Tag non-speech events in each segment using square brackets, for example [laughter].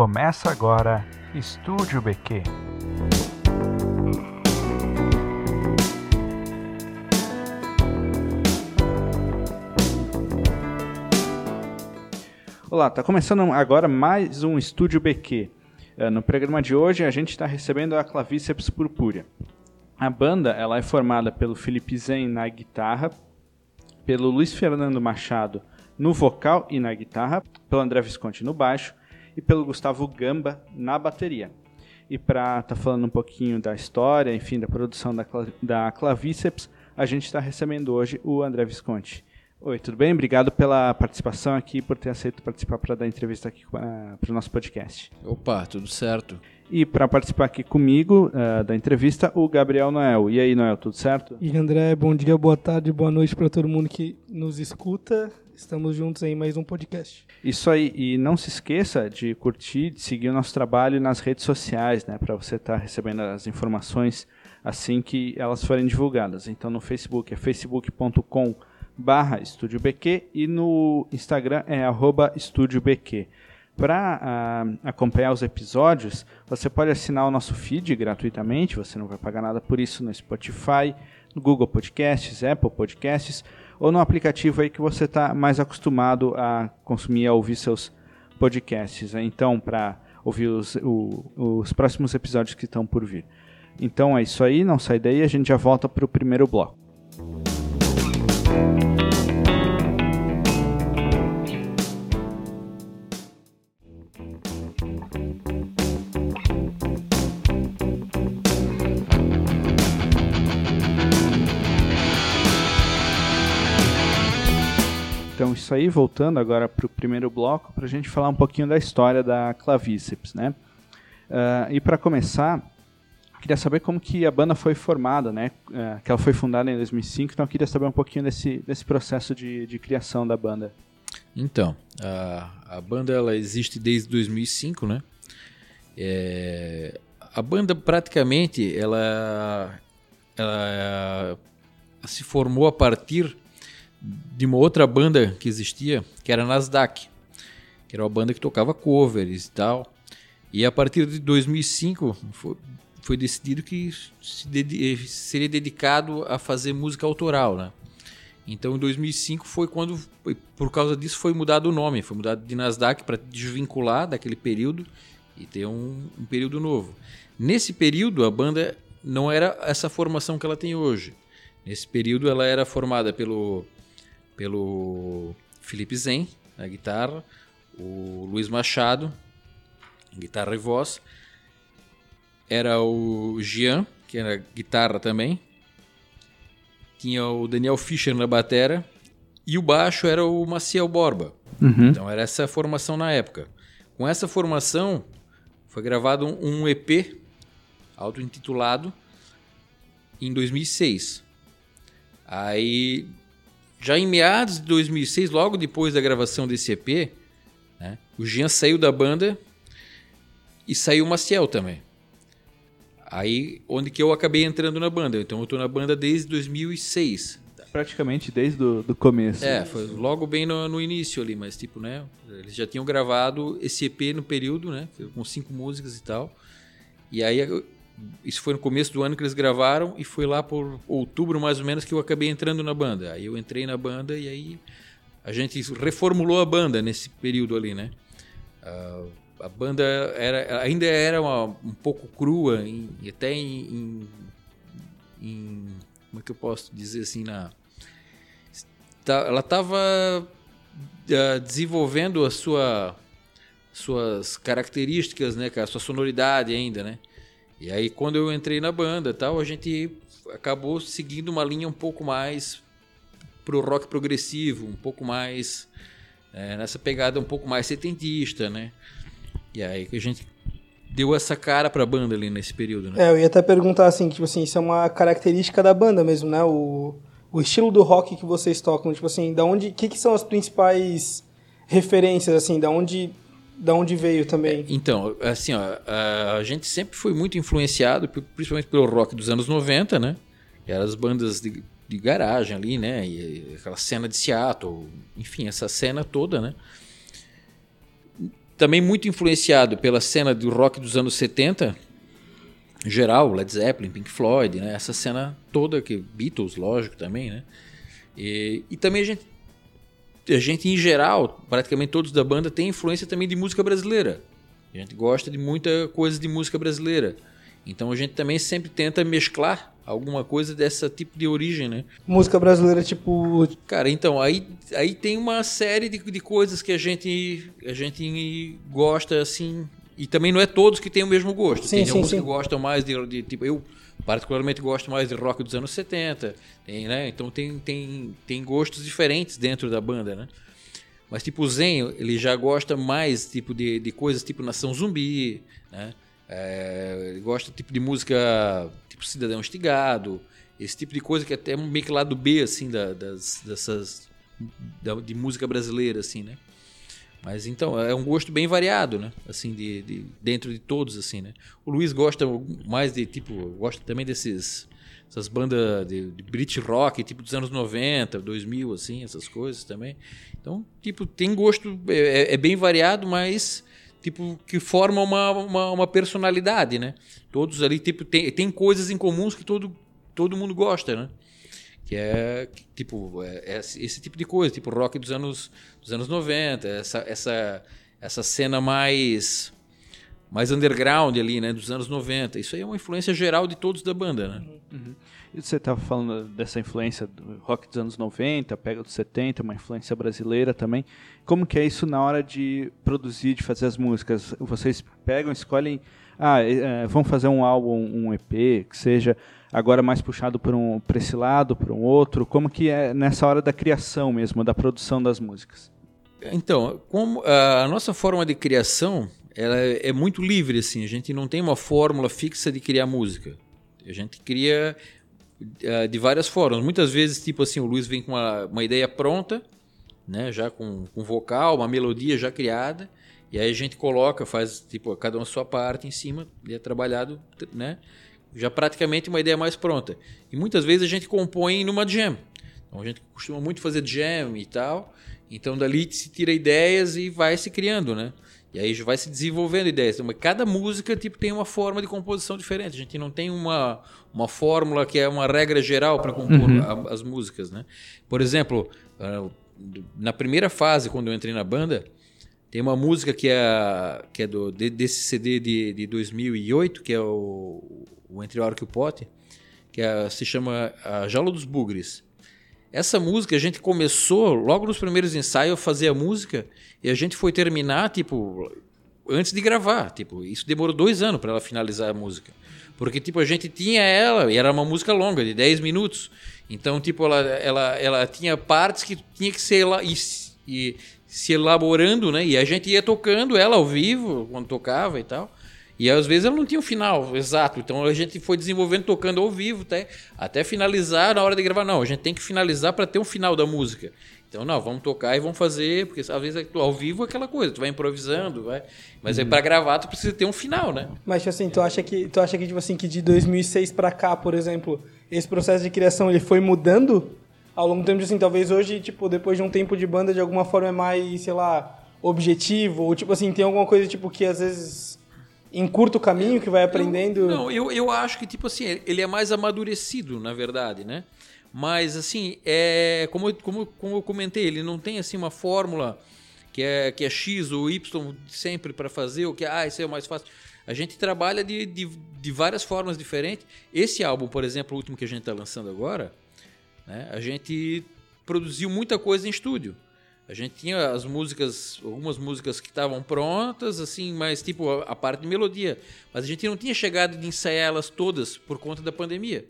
Começa agora Estúdio BQ. Olá, está começando agora mais um Estúdio BQ. Eh, no programa de hoje a gente está recebendo a Clavíceps Purpúrea. A banda ela é formada pelo Felipe Zen na guitarra, pelo Luiz Fernando Machado no vocal e na guitarra, pelo André Visconti no baixo e pelo Gustavo Gamba na bateria. E para estar tá falando um pouquinho da história, enfim, da produção da, da Clavíceps, a gente está recebendo hoje o André Visconti. Oi, tudo bem? Obrigado pela participação aqui, por ter aceito participar para dar entrevista aqui para o nosso podcast. Opa, tudo certo. E para participar aqui comigo uh, da entrevista, o Gabriel Noel. E aí, Noel, tudo certo? E André, bom dia, boa tarde, boa noite para todo mundo que nos escuta. Estamos juntos em mais um podcast. Isso aí, e não se esqueça de curtir, de seguir o nosso trabalho nas redes sociais, né, para você estar tá recebendo as informações assim que elas forem divulgadas. Então no Facebook é facebook.com barra Estúdio BQ e no Instagram é arroba Estúdio BQ. Para uh, acompanhar os episódios, você pode assinar o nosso feed gratuitamente, você não vai pagar nada por isso no Spotify, no Google Podcasts, Apple Podcasts ou no aplicativo aí que você está mais acostumado a consumir, a ouvir seus podcasts. Né? Então, para ouvir os, o, os próximos episódios que estão por vir. Então é isso aí, não sai daí, a gente já volta para o primeiro bloco. Isso aí, voltando agora para o primeiro bloco, para a gente falar um pouquinho da história da Clavíceps, né? Uh, e para começar, queria saber como que a banda foi formada, né? Uh, que ela foi fundada em 2005, então eu queria saber um pouquinho desse, desse processo de, de criação da banda. Então, a, a banda ela existe desde 2005, né? É, a banda praticamente ela, ela se formou a partir de uma outra banda que existia, que era Nasdaq, que era uma banda que tocava covers e tal. E a partir de 2005 foi, foi decidido que se seria dedicado a fazer música autoral, né? Então em 2005 foi quando, por causa disso, foi mudado o nome, foi mudado de Nasdaq para desvincular daquele período e ter um, um período novo. Nesse período a banda não era essa formação que ela tem hoje. Nesse período ela era formada pelo pelo Felipe Zen na guitarra, o Luiz Machado, guitarra e voz, era o Jean, que era guitarra também, tinha o Daniel Fischer na batera e o baixo era o Maciel Borba. Uhum. Então era essa formação na época. Com essa formação foi gravado um EP auto-intitulado em 2006. Aí já em meados de 2006, logo depois da gravação desse EP, né, o Jean saiu da banda e saiu o Maciel também. Aí, onde que eu acabei entrando na banda. Então, eu estou na banda desde 2006. Praticamente desde o começo. É, foi logo bem no, no, início ali, mas tipo, né? Eles já tinham gravado esse EP no período, né? Com cinco músicas e tal. E aí isso foi no começo do ano que eles gravaram e foi lá por outubro mais ou menos que eu acabei entrando na banda. Aí eu entrei na banda e aí a gente reformulou a banda nesse período ali, né? Uh, a banda era, ainda era uma, um pouco crua, em, até em, em, em, Como é que eu posso dizer assim? Na, ela estava uh, ah, desenvolvendo a sua suas características, né, a sua sonoridade ainda, né? E aí quando eu entrei na banda, tal, a gente acabou seguindo uma linha um pouco mais pro rock progressivo, um pouco mais é, nessa pegada um pouco mais setentista, né? E aí que a gente deu essa cara pra banda ali nesse período, né? É, eu ia até perguntar assim, tipo assim, isso é uma característica da banda mesmo, né? O, o estilo do rock que vocês tocam, tipo assim, da onde, que que são as principais referências assim, da onde da onde veio também? Então, assim, ó, a gente sempre foi muito influenciado, principalmente pelo rock dos anos 90, né? Que eram as bandas de, de garagem ali, né? E aquela cena de Seattle, enfim, essa cena toda, né? também muito influenciado pela cena do rock dos anos 70, geral, Led Zeppelin, Pink Floyd, né? Essa cena toda que Beatles, lógico, também, né? E, e também a gente a gente em geral, praticamente todos da banda tem influência também de música brasileira. A gente gosta de muita coisa de música brasileira. Então a gente também sempre tenta mesclar alguma coisa dessa tipo de origem, né? Música brasileira, tipo. Cara, então, aí, aí tem uma série de, de coisas que a gente, a gente gosta, assim. E também não é todos que têm o mesmo gosto. Sim, tem sim, alguns sim. que gostam mais de, de. Tipo, eu, particularmente, gosto mais de rock dos anos 70. Tem, né? Então tem, tem, tem gostos diferentes dentro da banda, né? Mas tipo o Zen, ele já gosta mais tipo de, de coisas tipo Nação Zumbi, né? É, ele gosta tipo de música tipo Cidadão Estigado, esse tipo de coisa que é até meio que lado B assim da, das, dessas da, de música brasileira assim, né? Mas então é um gosto bem variado, né? Assim de, de dentro de todos assim, né? O Luiz gosta mais de tipo gosta também desses essas bandas de, de Brit rock, tipo dos anos 90, 2000, assim, essas coisas também. Então, tipo, tem gosto, é, é bem variado, mas, tipo, que forma uma, uma, uma, personalidade, né? Todos ali, tipo, tem, tem coisas em comuns que todo, todo mundo gosta, né? Que é, tipo, é, é esse tipo de coisa, tipo rock dos anos, dos anos 90, essa, essa, essa cena mais mais underground ali, né, dos anos 90. Isso aí é uma influência geral de todos da banda, né? Uhum. E você estava falando dessa influência do rock dos anos 90, pega dos 70, uma influência brasileira também. Como que é isso na hora de produzir, de fazer as músicas? Vocês pegam, escolhem, ah, é, vamos fazer um álbum, um EP, que seja agora mais puxado para um, para esse lado, para um outro. Como que é nessa hora da criação mesmo, da produção das músicas? Então, como a nossa forma de criação ela é muito livre assim. A gente não tem uma fórmula fixa de criar música. A gente cria de várias formas. Muitas vezes, tipo assim, o Luiz vem com uma, uma ideia pronta, né, já com, com vocal, uma melodia já criada, e aí a gente coloca, faz tipo cada uma a sua parte em cima e é trabalhado, né, já praticamente uma ideia mais pronta. E muitas vezes a gente compõe numa jam. Então a gente costuma muito fazer jam e tal. Então dali se tira ideias e vai se criando, né? E aí vai se desenvolvendo ideias. Então, cada música tipo, tem uma forma de composição diferente. A gente não tem uma, uma fórmula que é uma regra geral para compor uhum. a, as músicas. Né? Por exemplo, uh, na primeira fase, quando eu entrei na banda, tem uma música que é, que é do, de, desse CD de, de 2008, que é o, o Entre o Arco e o Pote, que é, se chama A Jaula dos Bugres. Essa música a gente começou logo nos primeiros ensaios a fazer a música e a gente foi terminar tipo antes de gravar, tipo isso demorou dois anos para ela finalizar a música, porque tipo a gente tinha ela e era uma música longa de 10 minutos, então tipo ela ela, ela tinha partes que tinha que ser lá e, e se elaborando, né? E a gente ia tocando ela ao vivo quando tocava e tal. E às vezes ela não tinha um final exato. Então a gente foi desenvolvendo, tocando ao vivo, até, até finalizar na hora de gravar. Não, a gente tem que finalizar para ter um final da música. Então, não, vamos tocar e vamos fazer, porque às vezes ao vivo é aquela coisa, tu vai improvisando, vai. Mas uhum. aí para gravar tu precisa ter um final, né? Mas tipo assim, tu acha que tu acha que tipo assim que de 2006 para cá, por exemplo, esse processo de criação ele foi mudando ao longo do tempo, assim, talvez hoje, tipo, depois de um tempo de banda de alguma forma é mais, sei lá, objetivo, ou tipo assim, tem alguma coisa tipo que às vezes encurta o caminho que vai aprendendo? Eu, não, eu, eu acho que, tipo assim, ele é mais amadurecido, na verdade, né? Mas, assim, é, como, como, como eu comentei, ele não tem, assim, uma fórmula que é, que é X ou Y sempre para fazer, ou que, ah, isso é o mais fácil. A gente trabalha de, de, de várias formas diferentes. Esse álbum, por exemplo, o último que a gente está lançando agora, né, a gente produziu muita coisa em estúdio. A gente tinha as músicas, algumas músicas que estavam prontas, assim, mas tipo a, a, parte de melodia. Mas a gente não tinha chegado de ensaiar elas todas por conta da pandemia.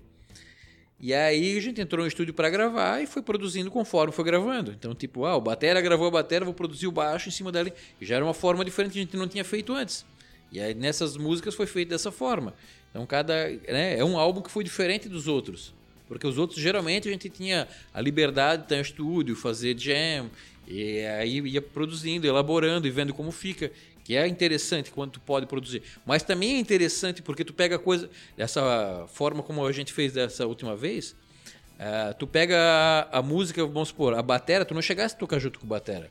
E aí a gente entrou no estúdio para gravar e foi produzindo conforme foi gravando. Então, tipo, ah, o batera gravou a batera, vou produzir o baixo em cima dela. E já era uma forma diferente que a gente não tinha feito antes. E aí nessas músicas foi feito dessa forma. Então, cada, né, é um álbum que foi diferente dos outros. Porque os outros, geralmente, a gente tinha a liberdade de estar em estúdio, fazer jam, e aí ia produzindo, elaborando e vendo como fica. Que é interessante quando tu pode produzir. Mas também é interessante porque tu pega coisa. Dessa forma como a gente fez dessa última vez. Uh, tu pega a, a, música, vamos supor, a batera, tu não chegasse a tocar junto com a batera.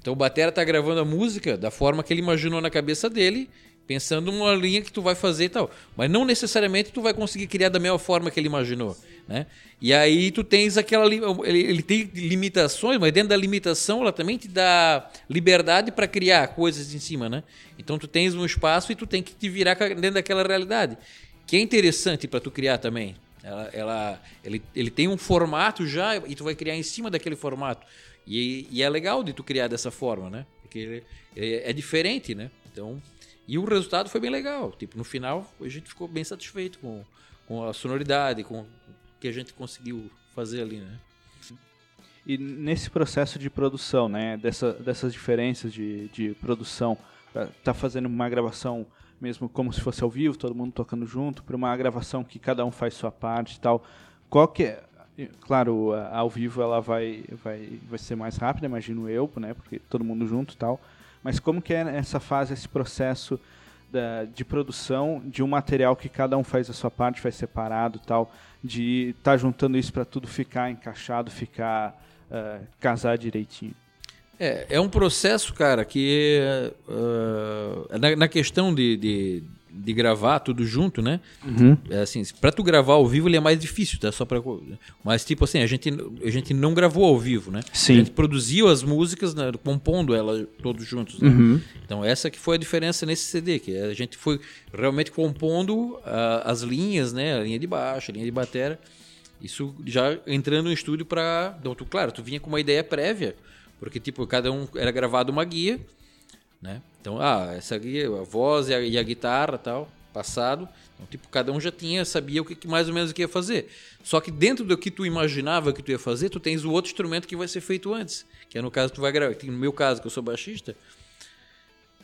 Então o batera tá gravando a música da forma que ele imaginou na cabeça dele, pensando numa linha que tu vai fazer e tal. Mas não necessariamente tu vai conseguir criar da mesma forma que ele imaginou, né? E aí tu tens aquela ele, ele tem limitações, mas dentro da limitação ela também te dá liberdade para criar coisas em cima, né? Então tu tens um espaço e tu tem que te virar dentro daquela realidade, que é interessante para tu criar também. Ela, ela, ele, ele tem um formato já e tu vai criar em cima daquele formato. E, e é legal de tu criar dessa forma, né? Porque ele, é, é diferente, né? Então, e o resultado foi bem legal. Tipo, no final a gente ficou bem satisfeito com, com a sonoridade, com o que a gente conseguiu fazer ali, né? E nesse processo de produção, né, dessa, dessas diferenças de, de produção, tá fazendo uma gravação mesmo como se fosse ao vivo, todo mundo tocando junto, para uma gravação que cada um faz sua parte e tal. Qual que é, claro, ao vivo ela vai, vai, vai ser mais rápida, imagino eu, né, porque todo mundo junto e tal. Mas como que é essa fase, esse processo da, de produção de um material que cada um faz a sua parte, faz separado tal, de estar tá juntando isso para tudo ficar encaixado, ficar uh, casar direitinho? É, é um processo, cara, que uh, na, na, questão de, de, de, gravar tudo junto, né? Uhum. É assim, para tu gravar ao vivo ele é mais difícil, tá? Só para, mas tipo assim a gente a gente não gravou ao vivo, né? Sim. A gente produziu as músicas, né, compondo elas todos juntos. Né? Uhum. Então essa que foi a diferença nesse CD, que a gente foi realmente compondo uh, as linhas, né? A linha de baixo, a linha de bateria. Isso já entrando no estúdio para, então, tu, claro, tu vinha com uma ideia prévia porque, tipo, cada um era gravado uma guia, né? Então, ah, essa guia, a voz e a, e a guitarra tal, passado. Então, tipo, cada um já tinha, sabia o que, mais ou menos o que ia fazer. Só que dentro do que tu imaginava que tu ia fazer, tu tens o outro instrumento que vai ser feito antes. Que é no caso, tu vai gravar. No meu caso, que eu sou baixista,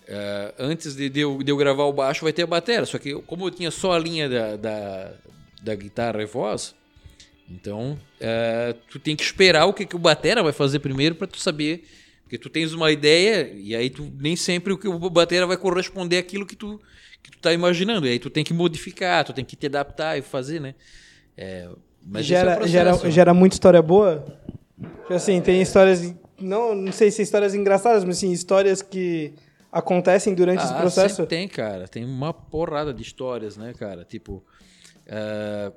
Uh, antes de, de, eu, de, eu, gravar o baixo vai ter a bateria. Só que como eu tinha só a linha da, da, da guitarra e voz, então, é, tu tem que esperar o que, que o batera vai fazer primeiro para tu saber. Porque tu tens uma ideia e aí tu nem sempre o que o batera vai corresponder àquilo que tu que tu tá imaginando. E aí tu tem que modificar, tu tem que te adaptar e fazer, né? É, mas gera, é gera, gera muita história boa? Assim, tem histórias, não, não sei se histórias engraçadas, mas assim, histórias que acontecem durante ah, esse processo. Tem, cara. Tem uma porrada de histórias, né, cara? Tipo, uh,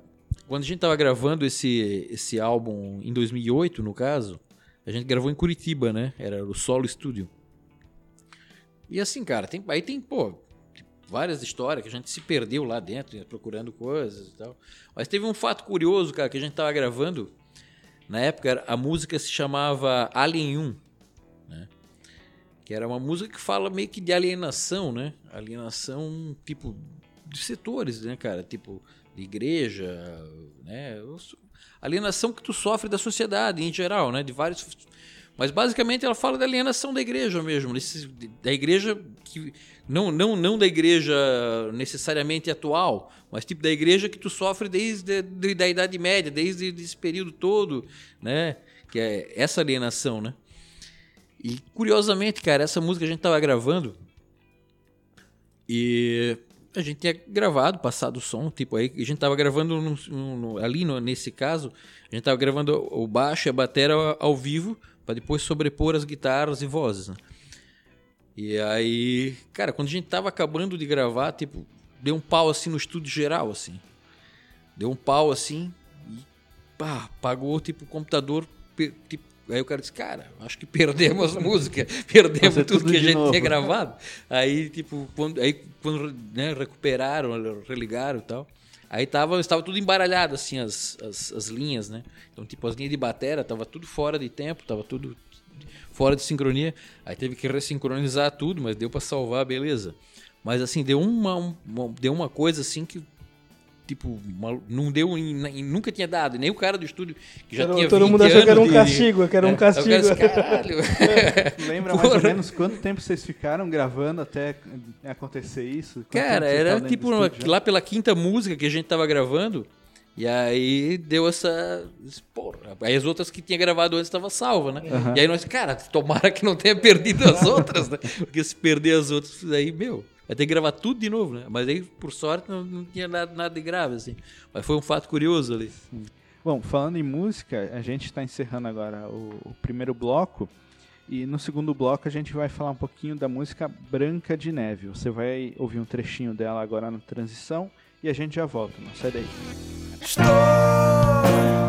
quando a gente tava gravando esse, esse álbum em 2008, no caso, a gente gravou em Curitiba, né? Era o Solo Studio. E assim, cara, tem, aí tem, pô, várias histórias que a gente se perdeu lá dentro, procurando coisas e tal. Mas teve um fato curioso, cara, que a gente tava gravando. Na época, a música se chamava Alien 1, né? Que era uma música que fala meio que de alienação, né? Alienação, tipo, de setores, né, cara? Tipo, de igreja, né? Alienação que tu sofre da sociedade em geral, né? De vários mas basicamente ela fala da alienação da igreja mesmo, da igreja que não não não da igreja necessariamente atual, mas tipo da igreja que tu sofre desde de, da idade média, desde esse período todo, né? Que é essa alienação, né? E curiosamente, cara, essa música a gente tava gravando e a gente tinha gravado, passado o som, tipo, aí a gente tava gravando no, no, ali no, nesse caso, a gente tava gravando o baixo e a bateria ao vivo, para depois sobrepor as guitarras e vozes, né? E aí, cara, quando a gente tava acabando de gravar, tipo, deu um pau assim no estúdio geral, assim. Deu um pau assim e pá, pagou tipo o computador, tipo, Aí o cara disse, cara, acho que perdemos a música, [laughs] perdemos tudo, tudo, que a gente novo. tinha gravado. Aí, tipo, quando, aí, quando né, recuperaram, religaram e tal, aí tava, estava tudo embaralhado, assim, as, as, as linhas, né? Então, tipo, as linhas de bateria, tava tudo fora de tempo, tava tudo fora de sincronia. Aí teve que ressincronizar tudo, mas deu para salvar, beleza. Mas assim, deu uma, uma, deu uma coisa assim que tipo, não deu, nunca tinha dado, nem o cara do estúdio que já era, tinha Todo mundo achou que era um castigo, que era um é, castigo. [laughs] Caralho. [laughs] Lembra mais ou menos quanto tempo vocês ficaram gravando até acontecer isso? Quanto cara, era tipo lá pela quinta música que a gente tava gravando, e aí deu essa. Porra. Aí as outras que tinha gravado antes estavam salvas, né? Uhum. E aí nós, cara, tomara que não tenha [laughs] perdido as outras, né? Porque se perder as outras, aí, meu, Vai ter que gravar tudo de novo, né? Mas aí, por sorte, não, não tinha nada, nada de grave, assim. Mas foi um fato curioso ali. Bom, falando em música, a gente está encerrando agora o, o, primeiro bloco. E no segundo bloco a gente vai falar um pouquinho da música Branca de Neve. Você vai ouvir um trechinho dela agora na transição e a gente já volta. Não sai daí. Estou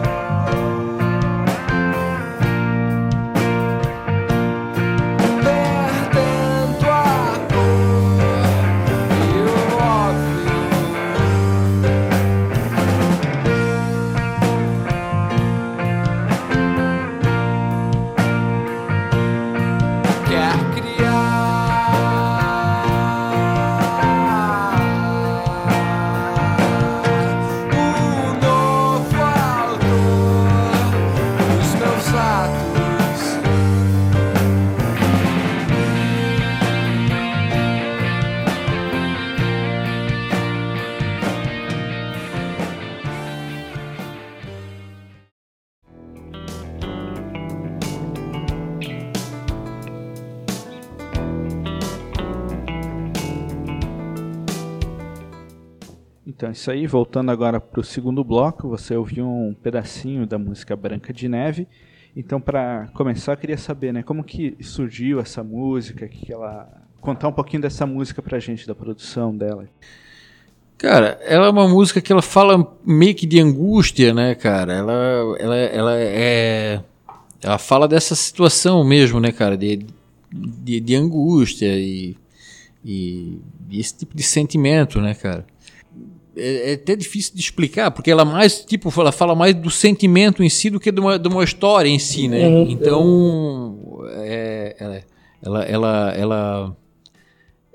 isso aí, voltando agora para o segundo bloco, você ouviu um pedacinho da música Branca de Neve. Então, para começar, eu queria saber, né, como que surgiu essa música, que ela contar um pouquinho dessa música pra gente, da produção dela. Cara, ela é uma música que ela fala meio que de angústia, né, cara? Ela, ela, ela é, ela fala dessa situação mesmo, né, cara, de, de, de angústia e, e, esse tipo de sentimento, né, cara? É, é, até difícil de explicar, porque ela mais, tipo, ela fala mais do sentimento em si do que de uma, de uma história em si, né? Uhum. Então, é, ela, ela, ela, ela,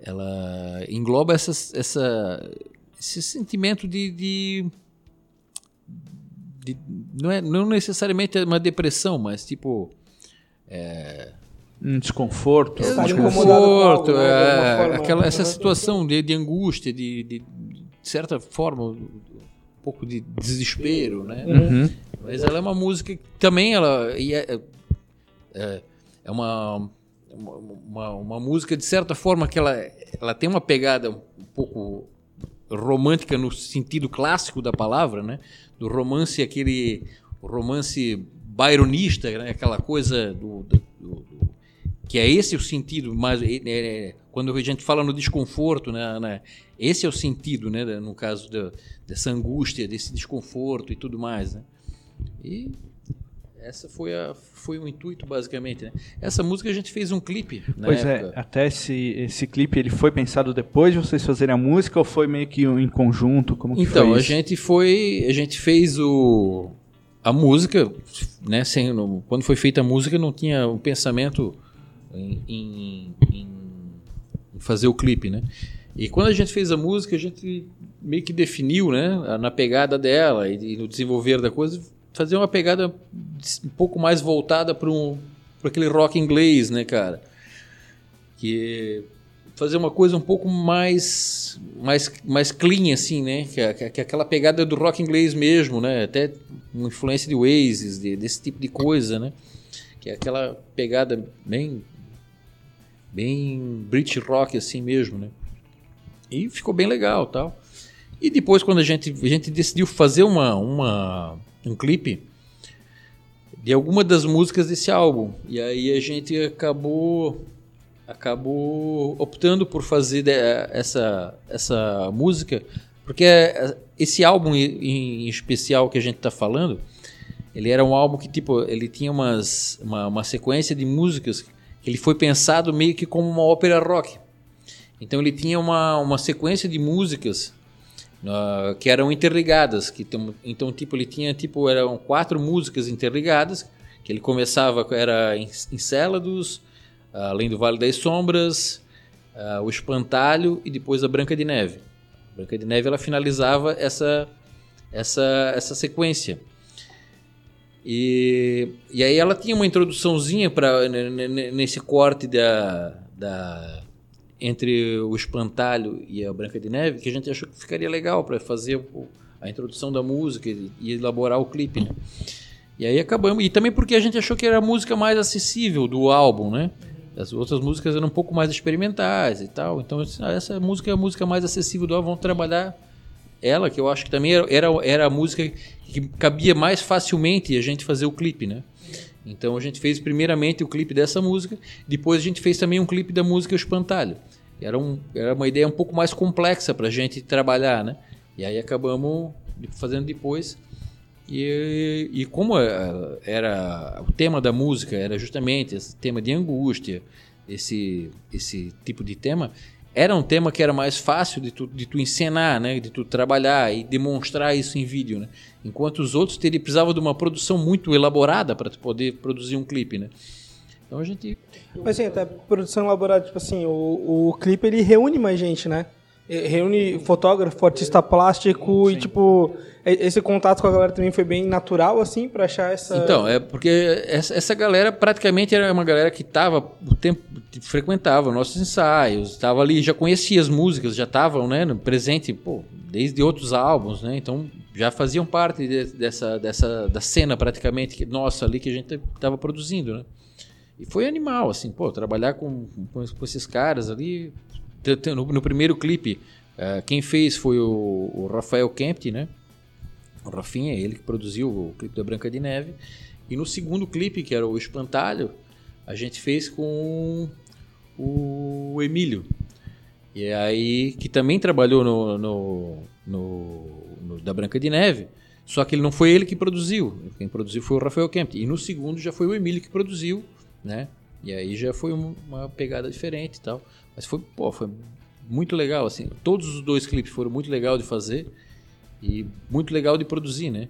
ela engloba essa, essa, esse sentimento de, de, de, não é não necessariamente uma depressão, mas tipo é, um desconforto, é, desconforto, algo, né? é, forma, aquela essa situação de, de angústia, de, de de certa forma, um pouco de desespero, né? Uhum. Mas ela é uma música que também ela é, é, é uma, uma, uma, música de certa forma que ela, ela tem uma pegada um pouco romântica no sentido clássico da palavra, né? Do romance aquele romance byronista, né? aquela coisa do, do, do, que é esse o sentido mais é, é, quando a gente fala no desconforto, né, né, esse é o sentido, né, no caso da, dessa angústia, desse desconforto e tudo mais, né? E essa foi a foi o intuito basicamente, né? Essa música a gente fez um clipe, Pois é, época. é, até esse esse clipe ele foi pensado depois de vocês fazerem a música ou foi meio que em conjunto, como Então, a gente foi, a gente fez o a música, né, sem, quando foi feita a música não tinha um pensamento em, em, em fazer o clipe, né? E quando a gente fez a música, a gente meio que definiu, né, na pegada dela e, no desenvolver da coisa, fazer uma pegada um pouco mais voltada para um, para aquele rock inglês, né, cara? Que fazer uma coisa um pouco mais mais mais clean assim, né? Que, que, que aquela pegada do rock inglês mesmo, né? Até uma influência de Oasis, de, desse tipo de coisa, né? Que é aquela pegada bem bem British rock assim mesmo, né? E ficou bem legal, tal. E depois quando a gente a gente decidiu fazer uma uma um clipe de alguma das músicas desse álbum. E aí a gente acabou acabou optando por fazer essa essa música porque esse álbum em especial que a gente está falando, ele era um álbum que tipo ele tinha umas uma, uma sequência de músicas ele foi pensado meio que como uma ópera rock. Então ele tinha uma, uma sequência de músicas uh, que eram interligadas, que então tipo ele tinha tipo eram quatro músicas interligadas, que ele começava era Encélados, uh, além do Vale das Sombras, uh, o Espantalho e depois a Branca de Neve. A Branca de Neve ela finalizava essa essa essa sequência. E, e aí ela tinha uma introduçãozinha para nesse corte da, da entre o espantalho e a Branca de Neve que a gente achou que ficaria legal para fazer a introdução da música e, elaborar o clipe, né? E aí acabamos e também porque a gente achou que era a música mais acessível do álbum, né? As outras músicas eram um pouco mais experimentais e tal. Então essa música é a música mais acessível do álbum. Vamos trabalhar ela, que eu acho que também era, era a música que cabia mais facilmente a gente fazer o clipe, né? Então a gente fez primeiramente o clipe dessa música, depois a gente fez também um clipe da música Espantalho. Era, um, era uma ideia um pouco mais complexa para a gente trabalhar, né? E aí acabamos fazendo depois. E, e como é, era o tema da música era justamente esse tema de angústia, esse, esse tipo de tema, era um tema que era mais fácil de tu, de tu encenar, né? de tu trabalhar e demonstrar isso em vídeo. Né? Enquanto os outros teriam, precisavam de uma produção muito elaborada para poder produzir um clipe. Né? Então a gente. Mas assim, até produção elaborada, tipo assim, o, o clipe ele reúne mais gente, né? Reúne fotógrafo, artista plástico Sim. e tipo esse contato com a galera também foi bem natural assim para achar essa Então, é porque essa, essa galera praticamente era uma galera que tava o tempo frequentava nossos ensaios, estava ali, já conhecia as músicas, já estavam, né, presente, pô, desde outros álbuns, né? Então, já faziam parte de, dessa dessa da cena praticamente nossa ali que a gente estava produzindo, né? E foi animal, assim, pô, trabalhar com, com, com esses caras ali, no, no primeiro clipe, uh, quem fez foi o, o, Rafael Kempt, né? O Rafinha, ele que produziu o clipe da Branca de Neve. E no segundo clipe, que era o Espantalho, a gente fez com o Emílio. E aí, que também trabalhou no, no, no, no, da Branca de Neve. Só que ele não foi ele que produziu. Quem produziu foi o Rafael Kempt. E no segundo já foi o Emílio que produziu, né? E aí já foi uma pegada diferente e tal. Mas foi, pô, foi muito legal, assim. Todos os dois clipes foram muito legal de fazer e muito legal de produzir, né?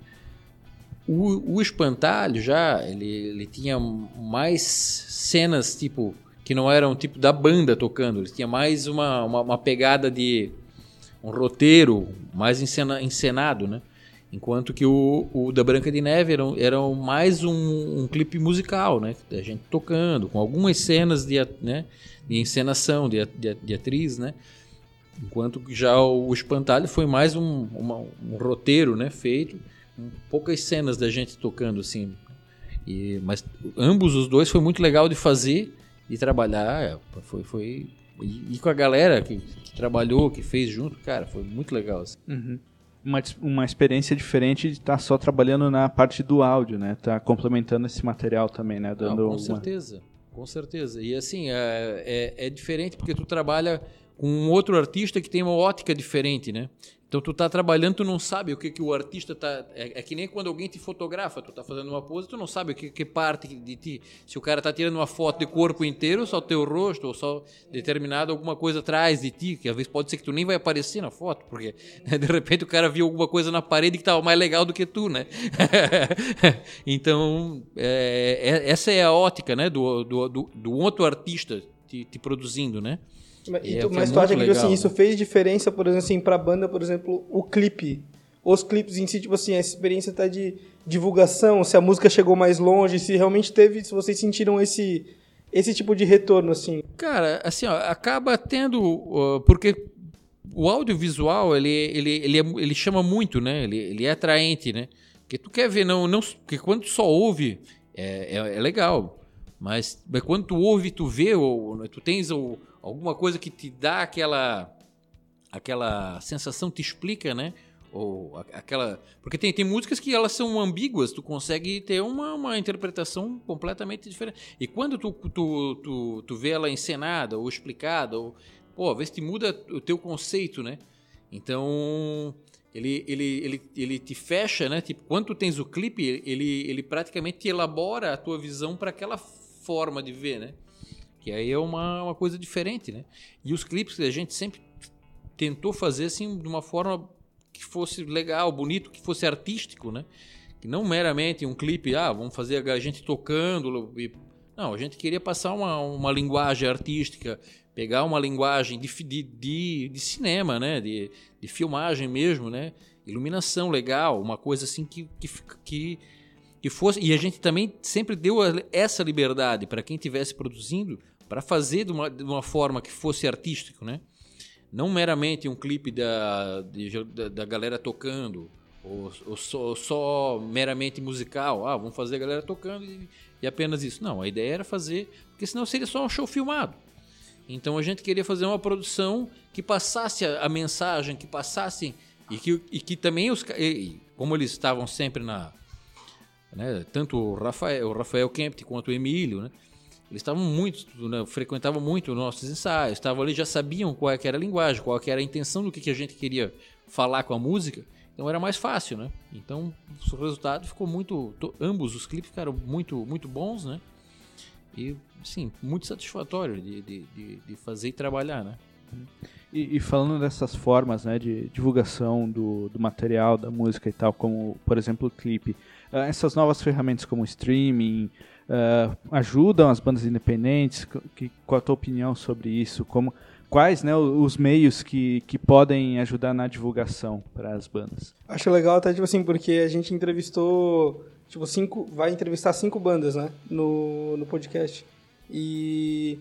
O, o Espantalho já, ele, ele tinha mais cenas, tipo, que não eram tipo da banda tocando. Ele tinha mais uma, uma, uma pegada de um roteiro mais encena, encenado, né? Enquanto que o, o da Branca de Neve era, era mais um, um clipe musical, né? A gente tocando, com algumas cenas de, né? De encenação, de, de, de atriz, né? Enquanto que já o Espantalho foi mais um, uma, um roteiro, né? Feito, poucas cenas da gente tocando, assim. E, mas ambos os dois foi muito legal de fazer e trabalhar. É, foi, foi e, e com a galera que, que, trabalhou, que fez junto, cara, foi muito legal. Assim. Uhum uma, uma experiência diferente de estar tá só trabalhando na parte do áudio, né? Tá complementando esse material também, né? Dando Não, com uma... certeza, com certeza. E assim, é, é, é diferente porque tu trabalha com um outro artista que tem uma ótica diferente, né? Então tu tá trabalhando, tu não sabe o que, que o artista tá. É, é, que nem quando alguém te fotografa, tu tá fazendo uma pose, tu não sabe o que, que parte de ti. Se o cara tá tirando uma foto de corpo inteiro, só teu rosto, ou só determinado alguma coisa atrás de ti, que às vezes pode ser que tu nem vai aparecer na foto, porque né, de repente o cara viu alguma coisa na parede que tava mais legal do que tu, né? [laughs] então, é, é, essa é a ótica, né, do, do, do, do outro artista te, te produzindo, né? Mas, é, tu, mas tu acha que tipo assim, isso fez diferença, por exemplo, assim, pra banda, por exemplo, o clipe? Os clipes em si, tipo assim, essa experiência tá de divulgação, se a música chegou mais longe, se realmente teve, se vocês sentiram esse, esse tipo de retorno, assim? Cara, assim, ó, acaba tendo. Uh, porque o audiovisual, ele, ele, ele, é, ele chama muito, né? Ele, ele é atraente, né? Porque tu quer ver, não, não, porque quando tu só ouve, é, é, é legal. Mas, mas, quando tu ouve, tu vê, ou, tu tens o, alguma coisa que te dá aquela aquela sensação, te explica, né? Ou aquela. Porque tem, tem músicas que elas são ambíguas, tu consegue ter uma, uma interpretação completamente diferente. E quando tu, tu, tu, tu vê ela encenada ou explicada, ou, pô, às vezes te muda o teu conceito, né? Então. Ele, ele, ele, ele te fecha, né? Tipo, quando tu tens o clipe, ele, ele praticamente elabora a tua visão para aquela forma de ver, né? Que aí é uma, uma coisa diferente, né? E os clipes a gente sempre tentou fazer assim de uma forma que fosse legal, bonito, que fosse artístico, né? Que não meramente um clipe, ah, vamos fazer a gente tocando. E... Não, a gente queria passar uma, uma linguagem artística, pegar uma linguagem de, de, de, de cinema, né? De, de filmagem mesmo, né? Iluminação legal, uma coisa assim que, que, que, que fosse. E a gente também sempre deu essa liberdade para quem estivesse produzindo para fazer de uma, de uma forma que fosse artístico, né? Não meramente um clipe da, de, da, da, galera tocando, ou, ou só, só, meramente musical. Ah, vamos fazer a galera tocando e, e, apenas isso. Não, a ideia era fazer, porque senão seria só um show filmado. Então a gente queria fazer uma produção que passasse a, a mensagem, que passasse. E que, e que também, os, e, como eles estavam sempre na, né? Tanto o Rafael, o Rafael Kempt quanto o Emílio, né? Eles estavam muito, né, frequentavam muito nossos ensaios, estavam ali, já sabiam qual é era a linguagem, qual era a intenção do que, a gente queria falar com a música. Então era mais fácil, né? Então o resultado ficou muito, ambos os clipes ficaram muito, muito bons, né? E sim, muito satisfatório de, de, de, de fazer e trabalhar, né? E, e, falando dessas formas né, de divulgação do, do material, da música e tal, como por exemplo o clipe, uh, essas novas ferramentas como streaming uh, ajudam as bandas independentes? Que, qual a tua opinião sobre isso? Como, quais né, os meios que, que podem ajudar na divulgação para as bandas? Acho legal até tipo assim, porque a gente entrevistou tipo cinco, vai entrevistar cinco bandas, né, no, no podcast. E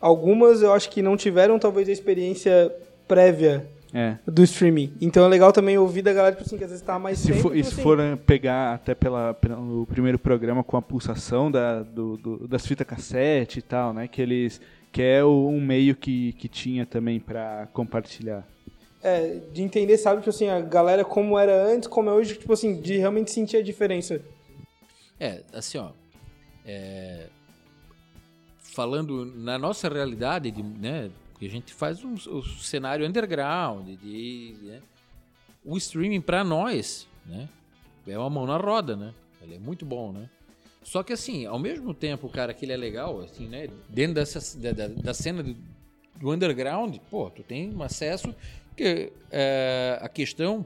algumas eu acho que não tiveram talvez a experiência prévia é. do streaming. Então é legal também ouvir da galera, tipo assim, que às vezes tá mais se tempo. For, e se assim. for pegar até pela, pelo primeiro programa com a pulsação da, do, do, das fitas cassete e tal, né? Que eles. Que é um meio que, que tinha também para compartilhar. É, de entender, sabe, tipo assim, a galera como era antes, como é hoje, tipo assim, de realmente sentir a diferença. É, assim, ó. É, falando na nossa realidade, de, né, que a gente faz um, um cenário underground, de, né, o streaming para nós, né, é uma mão na roda, né? Ele é muito bom, né? Só que assim, ao mesmo tempo, cara, que ele é legal, assim, né? Dentro dessa, da, da cena do, do underground, pô, tu tem um acesso que é, a questão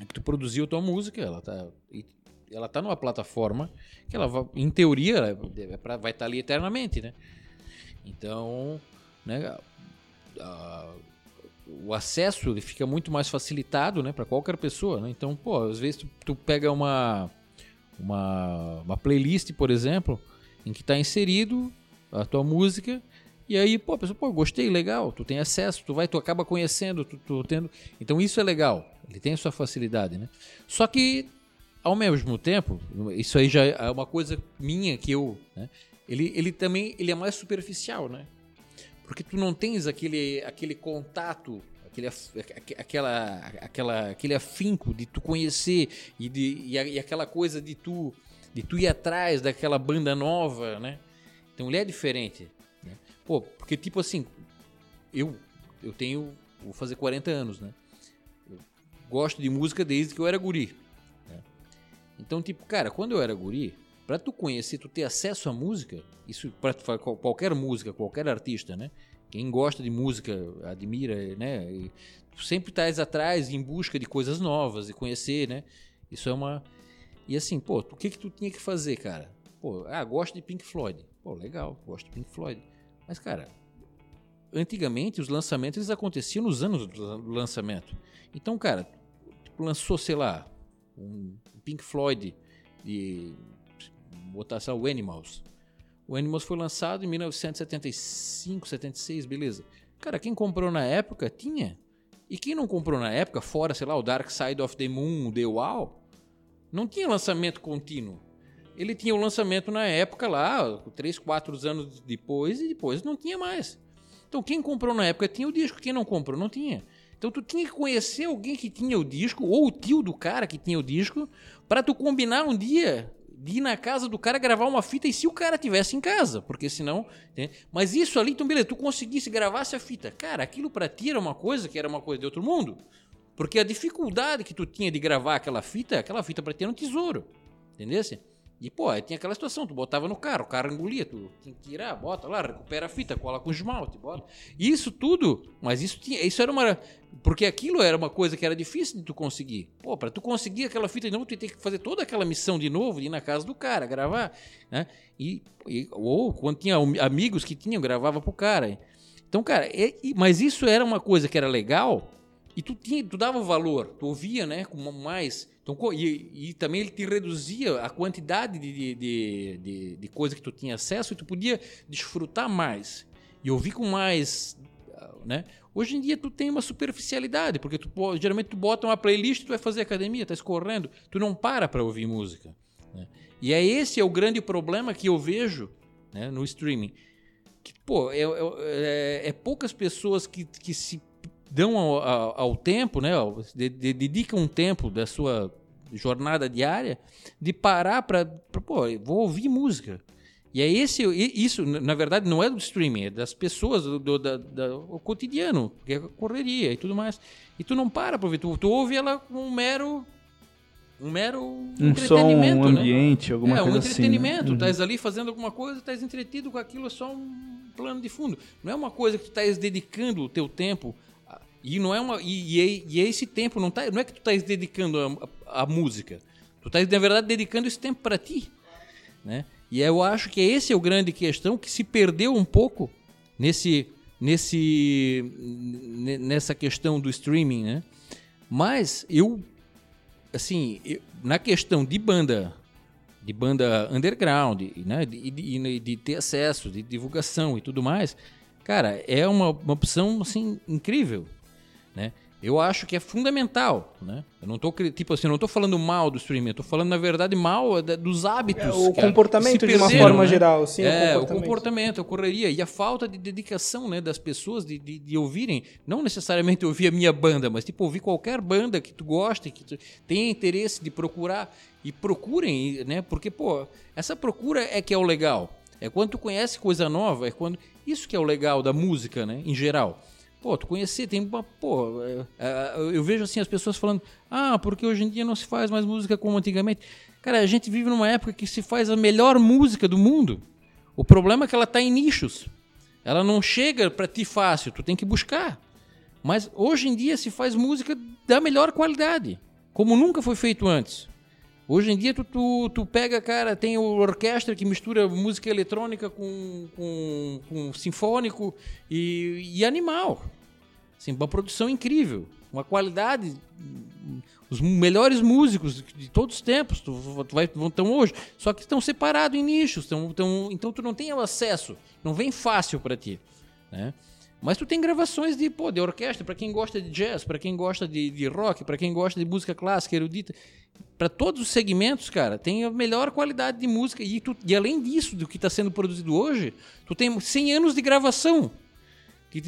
é que tu produziu a tua música, ela tá ela tá numa plataforma que ela em teoria é pra, vai estar tá ali eternamente, né? Então, né, a, o acesso ele fica muito mais facilitado, né, para qualquer pessoa, né? Então, pô, às vezes tu, tu pega uma, uma uma playlist, por exemplo, em que está inserido a tua música e aí, pô, a pessoa, pô, gostei, legal, tu tem acesso, tu vai, tu acaba conhecendo, tu, tu tendo. Então isso é legal, ele tem sua facilidade, né? Só que ao mesmo tempo, isso aí já é uma coisa minha que eu, né? ele, ele também ele é mais superficial, né? Porque tu não tens aquele, aquele contato, aquele, aquela, aquela, aquele afinco de tu conhecer e, de, e, e aquela coisa de tu, de tu ir atrás daquela banda nova, né? Então ele é diferente. Né? Pô, porque tipo assim, eu, eu tenho, vou fazer 40 anos, né? Eu gosto de música desde que eu era guri. Então, tipo, cara, quando eu era guri, para tu conhecer, tu ter acesso à música, isso para qualquer música, qualquer artista, né? Quem gosta de música admira, né? E tu sempre estás atrás em busca de coisas novas e conhecer, né? Isso é uma e assim, pô, o que que tu tinha que fazer, cara? Pô, ah, gosto de Pink Floyd. Pô, legal, gosto de Pink Floyd. Mas cara, antigamente os lançamentos eles aconteciam nos anos do lançamento. Então, cara, lançou, sei lá, um Pink Floyd de botar só o Animals. O Animals foi lançado em 1975, 76, beleza. Cara, quem comprou na época tinha. E quem não comprou na época, fora, sei lá, o Dark Side of the Moon, o The Wall, não tinha lançamento contínuo. Ele tinha o lançamento na época lá, três, quatro anos depois, e depois não tinha mais. Então quem comprou na época tinha o disco, quem não comprou não tinha. Então tu tinha que conhecer alguém que tinha o disco, ou o tio do cara que tinha o disco, para tu combinar um dia de ir na casa do cara gravar uma fita e se o cara tivesse em casa, porque senão. Né? Mas isso ali, então, beleza, tu conseguisse gravar essa fita. Cara, aquilo para ti era uma coisa que era uma coisa de outro mundo. Porque a dificuldade que tu tinha de gravar aquela fita, aquela fita para ti era um tesouro. Entendeu? E, pô, aí tinha aquela situação, tu botava no carro, o carro engolia, tu tinha que tirar, bota lá, recupera a fita, cola com esmalte, bota. Isso tudo, mas isso tinha, isso era uma porque aquilo era uma coisa que era difícil de tu conseguir. Pô, para tu conseguir aquela fita de novo, tu ter que fazer toda aquela missão de novo, de ir na casa do cara, gravar, né? E, e ou quando tinha amigos que tinham, gravava pro cara. Então, cara, é, mas isso era uma coisa que era legal e tu tinha, tu dava valor, tu ouvia, né, com mais então, e, e, também ele te reduzia a quantidade de, de, de, de, coisa que tu tinha acesso e tu podia desfrutar mais e ouvir com mais, né? Hoje em dia tu tem uma superficialidade, porque tu geralmente tu bota uma playlist, tu vai fazer academia, tá escorrendo, tu não para para ouvir música. Né? E é esse é o grande problema que eu vejo né, no streaming. Que, pô, é, é, é, é poucas pessoas que, que se dão ao, ao, ao tempo, né? De, de, dedicam um tempo da sua jornada diária de parar para, pô, vou ouvir música. E é esse, isso, na verdade, não é do streaming, é das pessoas, do, do da, da, o cotidiano, que é a correria e tudo mais. E tu não para pra ouvir, tu, tu ouve ela com um mero. Um mero um entretenimento. Som, um né? ambiente, né? alguma é, coisa. É, um entretenimento. Assim, né? Estás ali fazendo alguma coisa, estás entretido com aquilo, é só um plano de fundo. Não é uma coisa que tu estás dedicando o teu tempo. E não é uma. E, e, é, e é esse tempo, não, tá, não é que tu estás dedicando a, a, a música. Tu estás, na verdade, dedicando esse tempo para ti. Né? E eu acho que esse é o grande questão que se perdeu um pouco nesse, nesse, nessa questão do streaming, né? Mas eu, assim, eu, na questão de banda, de banda underground, né? De, de, de, ter acesso, de divulgação e tudo mais, cara, é uma, uma opção assim incrível, né? Eu acho que é fundamental, né? Eu não tô tipo assim, não tô falando mal do streaming, eu tô falando na verdade mal dos hábitos, é, o cara, comportamento de uma forma né? geral, sim, é, o comportamento. o comportamento, a correria e a falta de dedicação, né, das pessoas de, de, de, ouvirem, não necessariamente ouvir a minha banda, mas tipo ouvir qualquer banda que tu goste, que tu tenha interesse de procurar e procurem, né? Porque pô, essa procura é que é o legal. É quando tu conhece coisa nova, é quando isso que é o legal da música, né, em geral. Pô, tu conhecer, tem uma. Pô, é, é, eu vejo assim as pessoas falando, ah, porque hoje em dia não se faz mais música como antigamente. Cara, a gente vive numa época que se faz a melhor música do mundo. O problema é que ela está em nichos. Ela não chega para ti fácil, tu tem que buscar. Mas hoje em dia se faz música da melhor qualidade, como nunca foi feito antes. Hoje em dia tu, tu, tu pega, cara, tem o orquestra que mistura música eletrônica com, com, com sinfônico e, e animal. Assim, uma produção incrível, uma qualidade os melhores músicos de todos os tempos tu, tu vai, estão hoje, só que estão separados em nichos, tão, tão, então tu não tem acesso, não vem fácil para ti, né? Mas tu tem gravações de, pô, de orquestra, para quem gosta de jazz, para quem gosta de, de rock, para quem gosta de música clássica, erudita. Para todos os segmentos, cara, tem a melhor qualidade de música. E, tu, e além disso, do que está sendo produzido hoje, tu tem 100 anos de gravação. Que,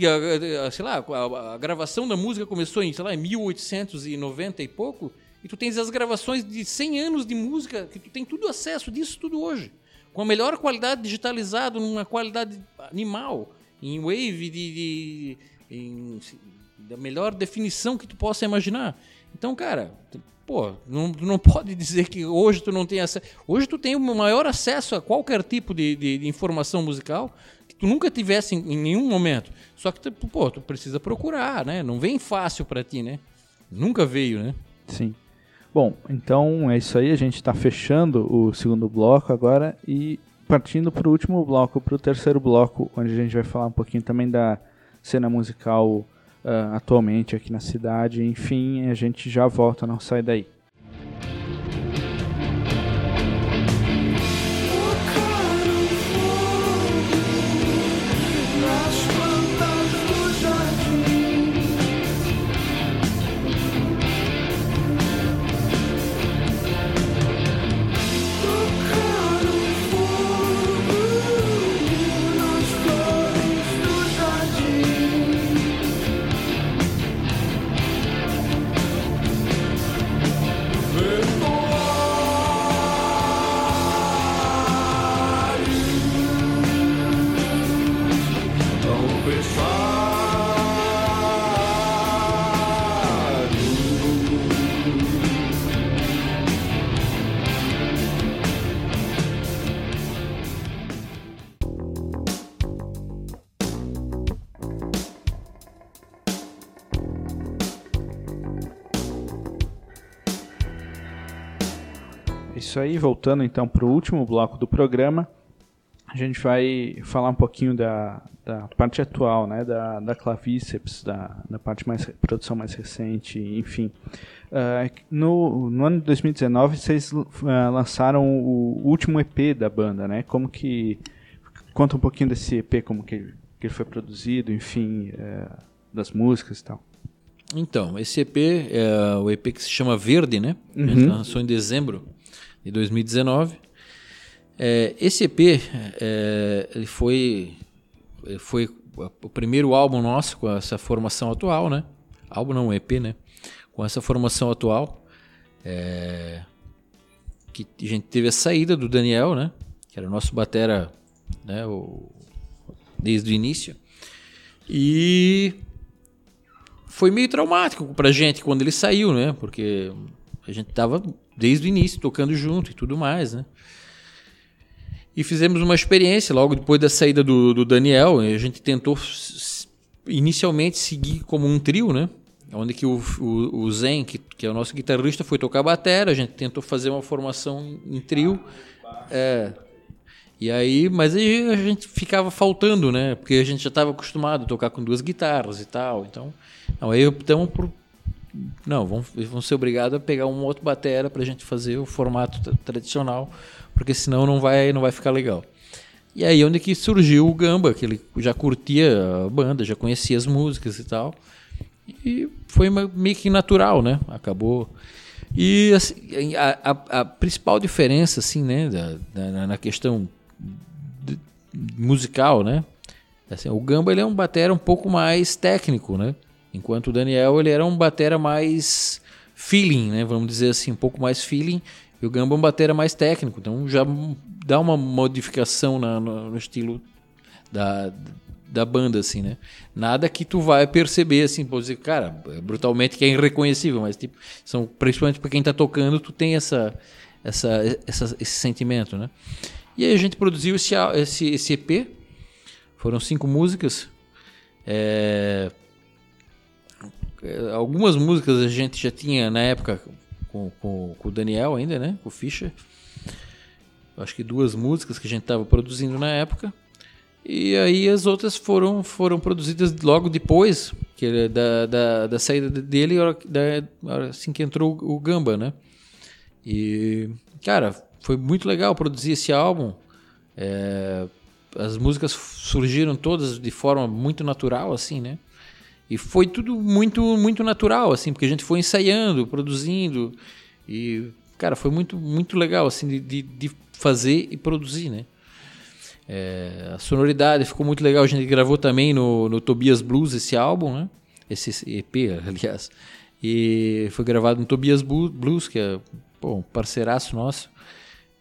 sei lá, a, gravação da música começou em, sei lá, em 1890 e pouco. E tu tens as gravações de 100 anos de música, que tu tem tudo acesso disso tudo hoje. Com a melhor qualidade digitalizado, numa qualidade animal em wave de, de em, da melhor definição que tu possa imaginar. Então, cara, pô, não, não [laughs] pode dizer que hoje tu não tem acesso. Hoje tu tem o maior acesso a qualquer tipo de, de, de informação musical que tu nunca tivesse em, em, nenhum momento. Só que, tu, pô, tu precisa procurar, né? Não vem fácil para ti, né? Nunca veio, né? Sim. Bom, então é isso aí. A gente está fechando o segundo bloco agora e partindo para o último bloco, para o terceiro bloco, onde a gente vai falar um pouquinho também da cena musical uh, atualmente aqui na cidade. Enfim, a gente já volta, não sai daí. Isso aí, voltando então para o último bloco do programa, a gente vai falar um pouquinho da, da parte atual, né, da, da clavíceps, da, da parte mais produção mais recente, enfim. Uh, no, no ano de 2019 vocês uh, lançaram o último EP da banda, né? Como que conta um pouquinho desse EP, como que, que ele foi produzido, enfim, uh, das músicas e tal. Então, esse EP é o EP que se chama Verde, né? Uhum. lançou em dezembro de 2019. É, esse EP é, ele foi, foi o primeiro álbum nosso com essa formação atual, né? Álbum não, EP, né? Com essa formação atual. É, que a gente teve a saída do Daniel, né? Que era o nosso batera, né? O, desde o início. E foi meio traumático pra gente quando ele saiu, né? Porque a gente tava desde o início tocando junto e tudo mais, né? E fizemos uma experiência logo depois da saída do, do Daniel. A gente tentou inicialmente seguir como um trio, né? Onde que o, o, o Zen, que, que, é o nosso guitarrista, foi tocar bateria. A gente tentou fazer uma formação em trio. É, e aí, mas aí a gente ficava faltando, né? Porque a gente já estava acostumado a tocar com duas guitarras e tal. Então, não, aí optamos por não, vão, vão ser obrigados a pegar um outro batera para a gente fazer o formato tradicional, porque senão não vai, não vai ficar legal. E aí onde que surgiu o Gamba, que ele já curtia a banda, já conhecia as músicas e tal. E foi meio que natural, né? Acabou. E assim, a, a, a, principal diferença, assim, né, da, da na questão de, musical, né? Assim, o Gamba ele é um batera um pouco mais técnico, né? Enquanto o Daniel ele era um batera mais feeling, né? Vamos dizer assim, um pouco mais feeling. E o Gamba é um batera mais técnico. Então já dá uma modificação na, no, no, estilo da, da banda, assim, né? Nada que tu vai perceber, assim, pode dizer, cara, brutalmente que é irreconhecível, mas tipo, são, principalmente para quem tá tocando, tu tem essa, essa, essa, esse sentimento, né? E aí a gente produziu esse, esse, esse EP, foram cinco músicas, é, é, algumas músicas a gente já tinha na época com, com, com o Daniel ainda, né? Com o Fischer. Acho que duas músicas que a gente estava produzindo na época. E aí as outras foram, foram produzidas logo depois que da, da, da saída dele, da, assim que entrou o Gamba, né? E, cara, foi muito legal produzir esse álbum. É, as músicas surgiram todas de forma muito natural, assim, né? E foi tudo muito muito natural, assim, porque a gente foi ensaiando, produzindo. E, cara, foi muito, muito legal, assim, de, de fazer e produzir, né? É, a sonoridade ficou muito legal. A gente gravou também no, no Tobias Blues esse álbum, né? Esse EP, [laughs] aliás. E foi gravado no Tobias Blues, que é pô, um parceiraço nosso.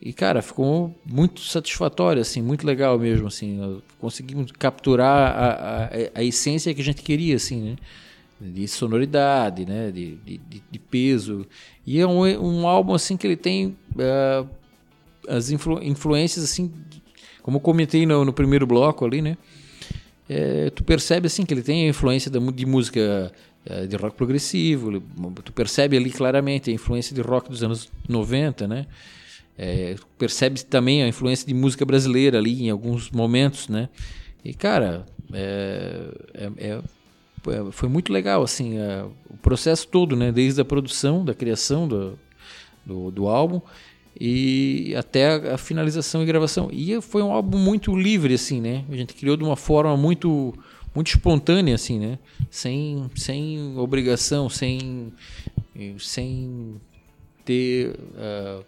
E, cara, ficou muito satisfatório, assim, muito legal mesmo, assim. Conseguimos capturar a, a, a, essência que a gente queria, assim, né? De sonoridade, né? De, de, de peso. E é um, um álbum, assim, que ele tem uh, as influ, influências, assim, como eu comentei no, no primeiro bloco ali, né? É, tu percebe, assim, que ele tem a influência de música uh, de rock progressivo. Tu percebe ali claramente a influência de rock dos anos 90, né? É, percebe também a influência de música brasileira ali em alguns momentos, né? E cara, é, é, é, é foi muito legal assim é, o processo todo, né? Desde a produção, da criação do, do, do álbum e até a, finalização e gravação. E foi um álbum muito livre assim, né? A gente criou de uma forma muito muito espontânea assim, né? Sem sem obrigação, sem sem ter uh,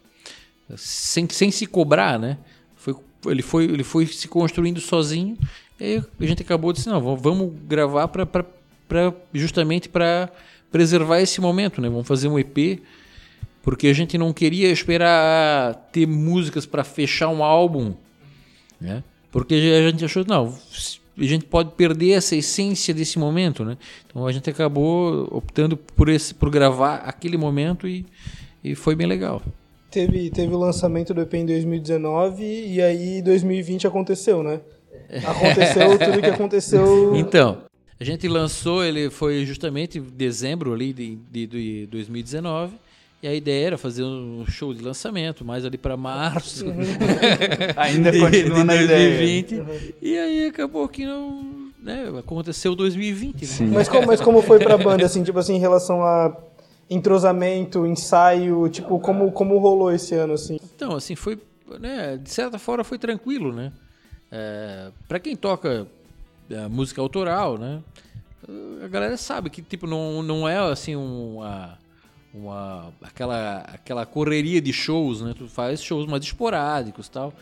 sem, sem se cobrar, né? Foi, ele, foi, ele foi se construindo sozinho. E a gente acabou de não, vamos gravar pra, pra, pra justamente para preservar esse momento, né? Vamos fazer um EP, porque a gente não queria esperar ter músicas para fechar um álbum, né? Porque a gente achou, não, a gente pode perder essa essência desse momento, né? Então a gente acabou optando por esse, por gravar aquele momento e, e foi bem legal teve, teve o lançamento do EP em 2019 e aí 2020 aconteceu, né? Aconteceu [laughs] tudo que aconteceu. Então, a gente lançou, ele foi justamente em dezembro ali de, de, de 2019. E a ideia era fazer um show de lançamento, mais ali para março. Uhum. [laughs] Ainda de, continua de na 2020. Ideia. Uhum. E aí acabou que não. Né, aconteceu 2020. Né? Mas, como, mas como foi pra banda, assim, tipo assim, em relação a entrosamento, ensaio, tipo, como, como rolou esse ano, assim? Então, assim, foi, né, de certa forma foi tranquilo, né? É, para quem toca é, música autoral, né? A galera sabe que, tipo, não, não é, assim, uma, uma aquela aquela correria de shows, né? Tu faz shows mais esporádicos, tal.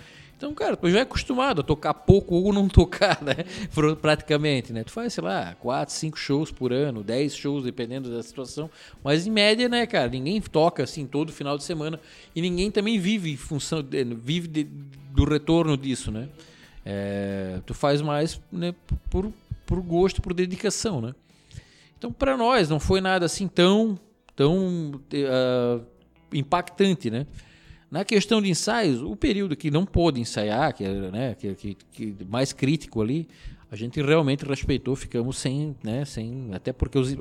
Então, cara, tu já é acostumado a tocar pouco ou não tocar, né? [laughs] Praticamente, né? Tu faz, sei lá, quatro, cinco shows por ano, dez shows, dependendo da situação. Mas em média, né, cara, ninguém toca assim todo final de semana. E ninguém também vive função, vive de, do retorno disso, né? É, tu faz mais né, por, por gosto, por dedicação, né? Então, para nós, não foi nada assim tão, tão uh, impactante, né? Na questão de ensaios, o período que não pôde ensaiar, que era né, que, que, que mais crítico ali, a gente realmente respeitou, ficamos sem, né, sem até porque os,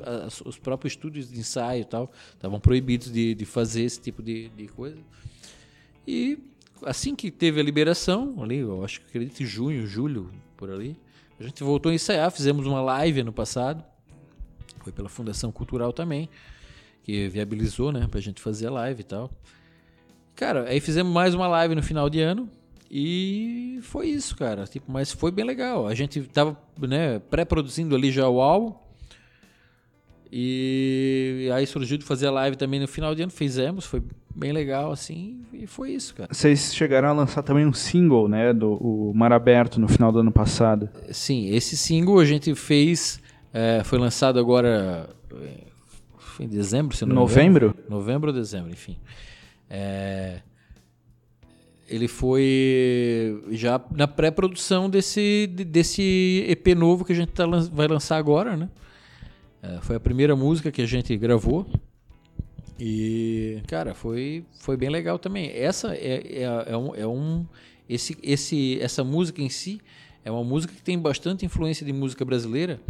os próprios estúdios de ensaio e tal estavam proibidos de, de fazer esse tipo de, de coisa. E assim que teve a liberação, ali, eu acho que acredito em junho, julho, por ali, a gente voltou a ensaiar, fizemos uma live ano passado, foi pela Fundação Cultural também, que viabilizou, né, pra gente fazer a live e tal. Cara, aí fizemos mais uma live no final de ano e foi isso, cara. Tipo, mas foi bem legal. A gente tava, né, pré-produzindo ali já o álbum. E aí surgiu de fazer a live também no final de ano, fizemos, foi bem legal assim, e foi isso, cara. Vocês chegaram a lançar também um single, né, do o Mar Aberto no final do ano passado. Sim, esse single a gente fez, é, foi lançado agora em dezembro, se não Novembro? Me engano. Novembro ou dezembro, enfim. É, ele foi já na pré-produção desse, desse EP novo que a gente tá, vai lançar agora, né? É, foi a primeira música que a gente gravou. E, cara, foi, foi bem legal também. Essa é, é, é, um, é um. Esse, esse, essa música em si é uma música que tem bastante influência de música brasileira,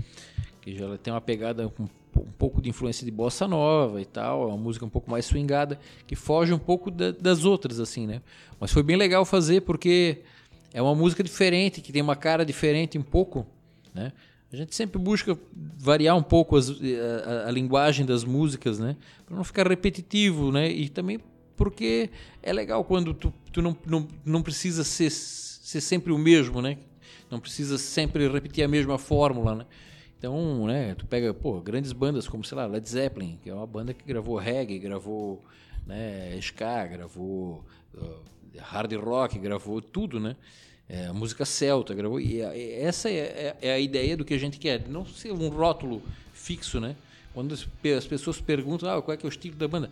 que já tem uma pegada com um pouco de influência de bossa nova e tal, é uma música um pouco mais swingada, que foge um pouco da, das outras, assim, né? Mas foi bem legal fazer porque é uma música diferente, que tem uma cara diferente um pouco, né? A gente sempre busca variar um pouco as, a, a, linguagem das músicas, né? Para não ficar repetitivo, né? E também porque é legal quando tu, tu não, não, não precisa ser, ser sempre o mesmo, né? Não precisa sempre repetir a mesma fórmula, né? Então, né, tu pega, pô, grandes bandas como, sei lá, Led Zeppelin, que é uma banda que gravou reggae, gravou, né, ska, gravou uh, hard rock, gravou tudo, né? É, música celta, gravou. E, e essa é, é, é, a ideia do que a gente quer, não ser um rótulo fixo, né? Quando as, as pessoas perguntam, ah, qual é que é o estilo da banda?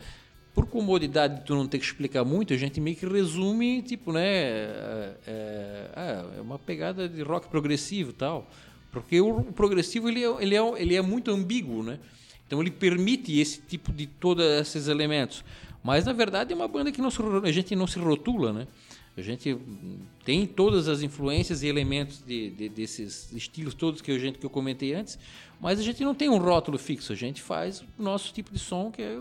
Por comodidade de tu não ter que explicar muito, a gente meio que resume, tipo, né? É, é, ah, é uma pegada de rock progressivo tal. Porque o, progressivo ele é, ele, é, ele é muito ambíguo, né? Então ele permite esse tipo de todos esses elementos. Mas na verdade é uma banda que não se, a gente não se rotula, né? A gente tem todas as influências e elementos de, de, desses estilos todos que, a gente, que eu comentei antes, mas a gente não tem um rótulo fixo. A gente faz o nosso tipo de som que é,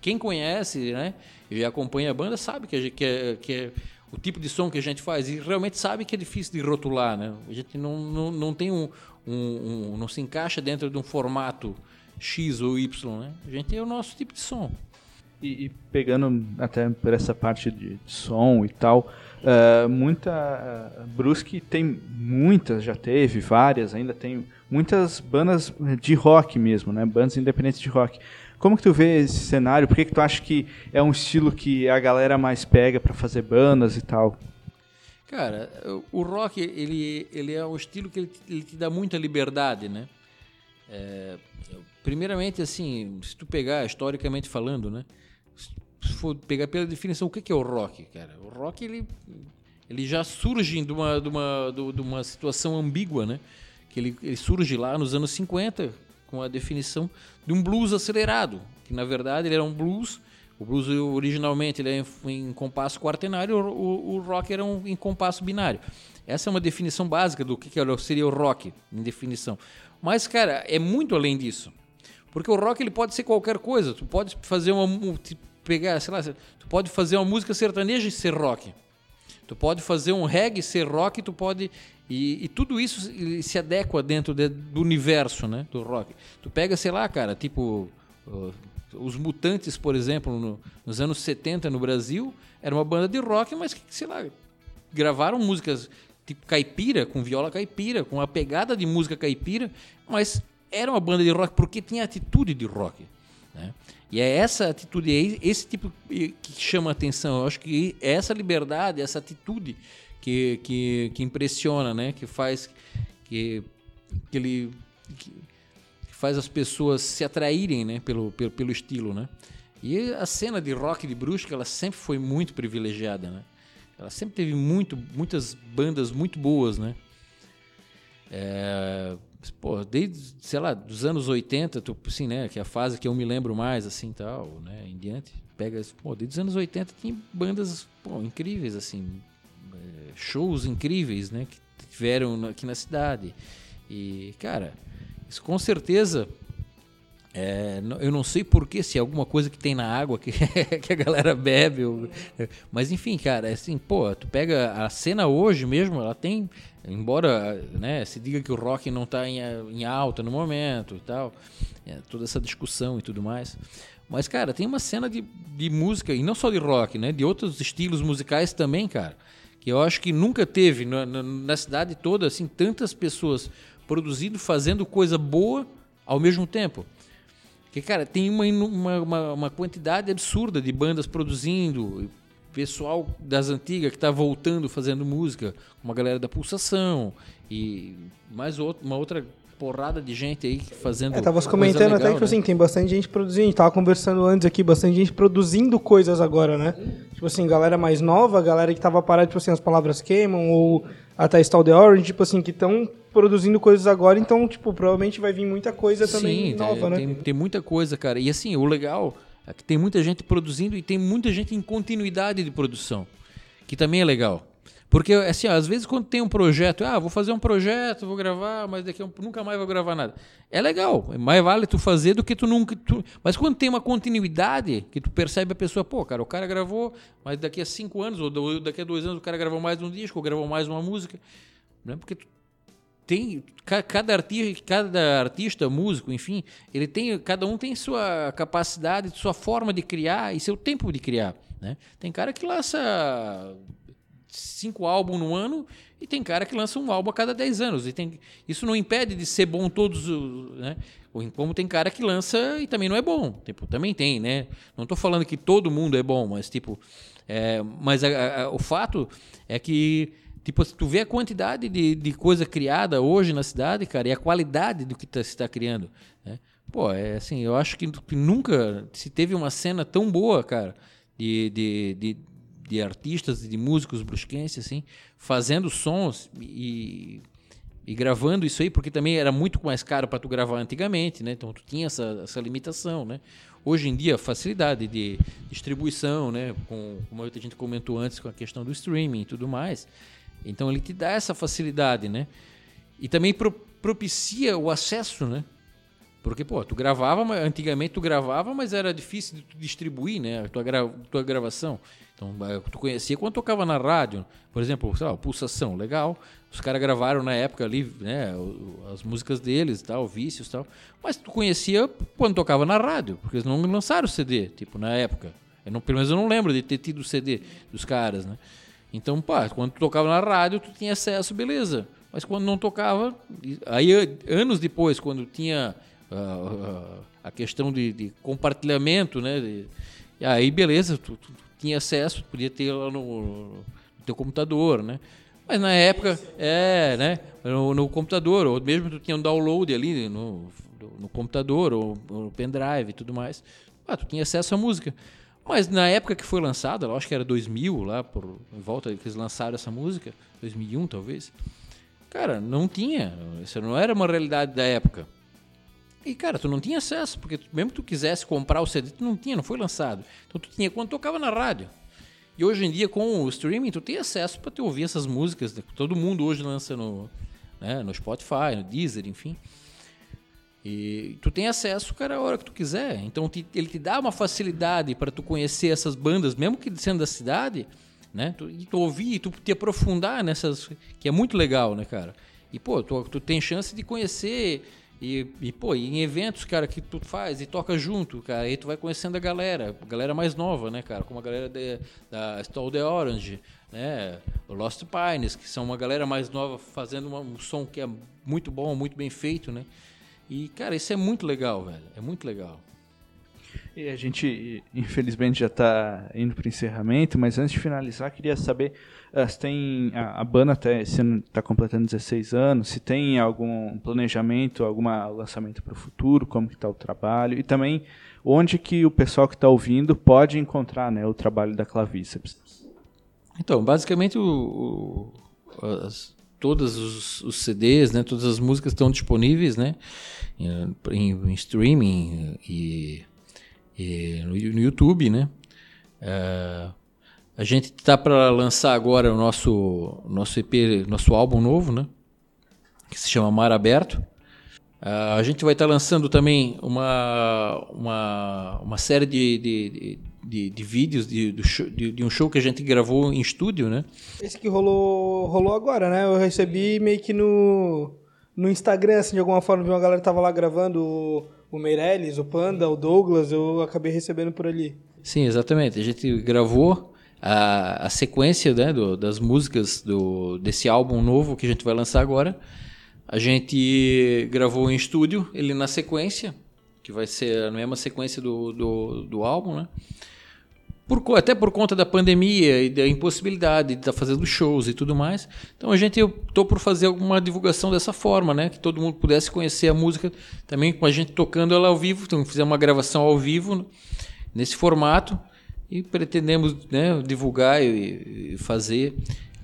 quem conhece, né? E acompanha a banda sabe que, a gente, que, é, que é o tipo de som que a gente faz e realmente sabe que é difícil de rotular, né? A gente não, não, não tem um, um, um não se encaixa dentro de um formato X ou Y, né? A gente tem o nosso tipo de som. E, e pegando até por essa parte de som e tal, uh, muita uh, Brusque tem muitas, já teve várias, ainda tem muitas bandas de rock mesmo, né? Bandas independentes de rock. Como que tu vê esse cenário? Por que, que tu acha que é um estilo que a galera mais pega para fazer bandas e tal? Cara, o rock ele, ele é um estilo que ele, ele te dá muita liberdade, né? É, primeiramente, assim, se tu pegar historicamente falando, né? Se for pegar pela definição, o que é o rock, cara? O rock ele, ele já surge de uma, de, uma, de uma situação ambígua, né? Que ele, ele surge lá nos anos 50 com a definição de um blues acelerado, que na verdade ele era um blues. O blues originalmente ele é em, em compasso quaternário, o, o, rock era um em compasso binário. Essa é uma definição básica do que, que seria o rock, em definição. Mas, cara, é muito além disso. Porque o rock ele pode ser qualquer coisa. Tu pode fazer uma. pegar, sei lá, tu pode fazer uma música sertaneja e ser rock. Tu pode fazer um reggae ser rock, tu pode e, e, tudo isso se adequa dentro de, do universo né, do rock. Tu pega, sei lá, cara, tipo. Uh, os Mutantes, por exemplo, no, nos anos 70 no Brasil, era uma banda de rock, mas que, sei lá, gravaram músicas tipo caipira, com viola caipira, com a pegada de música caipira, mas era uma banda de rock porque tinha atitude de rock. Né? E é essa atitude, é esse tipo que chama atenção. Eu acho que é essa liberdade, essa atitude que, que, que impressiona, né? Que faz que, que ele que faz as pessoas se atraírem, né? Pelo, pelo, pelo estilo, né? E a cena de rock de Brusque, ela sempre foi muito privilegiada, né? Ela sempre teve muito, muitas bandas muito boas, né? É, pô, desde, sei lá, dos anos 80, tu, assim, né, que é a fase que eu me lembro mais, assim, tal, né, em diante, pega, pô, desde os anos 80 tem bandas, pô, incríveis, assim, é, shows incríveis, né, que tiveram aqui na cidade. E, cara, isso com certeza é, eu não sei porquê, se é alguma coisa que tem na água que, [laughs] que a galera bebe. Ou, mas enfim, cara, é assim, pô, tu pega a cena hoje mesmo, ela tem. Embora né, se diga que o rock não está em, em, alta no momento e tal, é, toda essa discussão e tudo mais. Mas, cara, tem uma cena de, de música, e não só de rock, né? De outros estilos musicais também, cara. Que eu acho que nunca teve na, na, na cidade toda, assim, tantas pessoas produzindo, fazendo coisa boa ao mesmo tempo. Porque, cara, tem uma, uma, uma, quantidade absurda de bandas produzindo, pessoal das antigas que está voltando fazendo música, uma galera da Pulsação e mais outro, uma outra porrada de gente aí fazendo. É, tava comentando legal, até que tipo né? assim, tem bastante gente produzindo. A gente tava conversando antes aqui, bastante gente produzindo coisas agora, né? Tipo assim, galera mais nova, galera que tava parada, tipo assim, as palavras queimam, ou até Stall the Orange, tipo assim, que estão produzindo coisas agora, então, tipo, provavelmente vai vir muita coisa também Sim, nova, tem, né? Tem, tem muita coisa, cara. E assim, o legal é que tem muita gente produzindo e tem muita gente em continuidade de produção, que também é legal. Porque, assim, ó, às vezes quando tem um projeto, ah, vou fazer um projeto, vou gravar, mas daqui a nunca mais vou gravar nada. É legal, é mais vale tu fazer do que tu nunca. Tu... Mas quando tem uma continuidade, que tu percebe a pessoa, pô, cara, o cara gravou, mas daqui a cinco anos, ou daqui a dois anos, o cara gravou mais um disco, ou gravou mais uma música. Né? Porque tu tem cada artista, cada artista, músico, enfim, ele tem, cada um tem sua capacidade, sua forma de criar e seu tempo de criar, né? Tem cara que lança cinco álbuns no ano e tem cara que lança um álbum a cada dez anos. E tem, isso não impede de ser bom todos os. Né? Como tem cara que lança e também não é bom. Tipo, também tem, né? Não estou falando que todo mundo é bom, mas tipo. É, mas a, a, o fato é que. Tipo, tu vê a quantidade de, de coisa criada hoje na cidade, cara, e a qualidade do que tá, se está criando. Né? Pô, é assim, eu acho que, que nunca se teve uma cena tão boa, cara, de, de, de de artistas e de músicos brusquenses, assim, fazendo sons e, e gravando isso aí, porque também era muito mais caro para tu gravar antigamente, né? Então tu tinha essa, essa limitação, né? Hoje em dia, facilidade de distribuição, né? Com, como a gente comentou antes, com a questão do streaming e tudo mais. Então ele te dá essa facilidade, né? E também pro, propicia o acesso, né? Porque, pô, tu gravava, antigamente tu gravava, mas era difícil de tu distribuir, né? A tua, gra, tua gravação. Então, tu conhecia quando tocava na rádio, por exemplo, sei lá, Pulsação, legal. Os caras gravaram na época ali, né, as músicas deles, tal, vícios, tal. Mas tu conhecia quando tocava na rádio, porque eles não lançaram CD, tipo, na época. Eu não, pelo menos eu não lembro de ter tido CD dos caras, né? Então, pá, quando tu tocava na rádio, tu tinha acesso, beleza. Mas quando não tocava, aí anos depois, quando tinha uh, uh, a questão de, de compartilhamento, né? De, e aí, beleza, tu, tu tinha acesso, podia ter lá no, no teu computador, né? Mas na época, é, né? No, no, computador, ou mesmo tu tinha um download ali no, no computador, ou no pendrive e tudo mais. Ah, tu tinha acesso à música. Mas na época que foi lançada, acho que era 2000, lá por em volta que eles lançaram essa música, 2001 talvez. Cara, não tinha. Isso não era uma realidade da época. E, cara, tu não tinha acesso, porque mesmo que tu quisesse comprar o CD, tu não tinha, não foi lançado. Então tu tinha quando tocava na rádio. E hoje em dia, com o streaming, tu tem acesso para te ouvir essas músicas. Né? Todo mundo hoje lança no, né, no Spotify, no Deezer, enfim. E tu tem acesso, cara, a hora que tu quiser. Então te, ele te dá uma facilidade para tu conhecer essas bandas, mesmo que sendo da cidade, né? Tu, e tu ouvir, e tu te aprofundar nessas, que é muito legal, né, cara? E pô, tu, tu tem chance de conhecer e, e, pô, em eventos, cara, que tu faz e toca junto, cara, aí tu vai conhecendo a galera, galera mais nova, né, cara, como a galera de, da Stall the Orange, né, Lost Pines, que são uma galera mais nova fazendo uma, um som que é muito bom, muito bem feito, né. E, cara, isso é muito legal, velho, é muito legal. E a gente, infelizmente, já está indo para o encerramento, mas antes de finalizar, queria saber uh, se tem. A, a ano está completando 16 anos, se tem algum planejamento, algum lançamento para o futuro, como está o trabalho, e também onde que o pessoal que está ouvindo pode encontrar né, o trabalho da Clavíceps. Então, basicamente, o, o as, todos os, os, CDs, né, todas as músicas estão disponíveis né, em, em streaming e e no, no YouTube, né? É, a gente está para lançar agora o nosso nosso EP, nosso álbum novo, né? Que se chama Mar Aberto. Uh, a gente vai estar tá lançando também uma, uma, uma série de, de, de, de vídeos de, de, de, um show que a gente gravou em estúdio, né? Esse que rolou, rolou agora, né? Eu recebi meio que no, no Instagram, assim, de alguma forma, vi uma galera que tava lá gravando o Meirelles, o Panda, o Douglas, eu acabei recebendo por ali. Sim, exatamente. A gente gravou a, a sequência né, do, das músicas do, desse álbum novo que a gente vai lançar agora. A gente gravou em estúdio, ele na sequência, que vai ser a mesma sequência do, do, do álbum, né? Por, até por conta da pandemia e da impossibilidade de estar tá fazendo shows e tudo mais. Então a gente optou por fazer alguma divulgação dessa forma, né? Que todo mundo pudesse conhecer a música também com a gente tocando ela ao vivo. Então fizemos uma gravação ao vivo nesse formato e pretendemos né, divulgar e, e fazer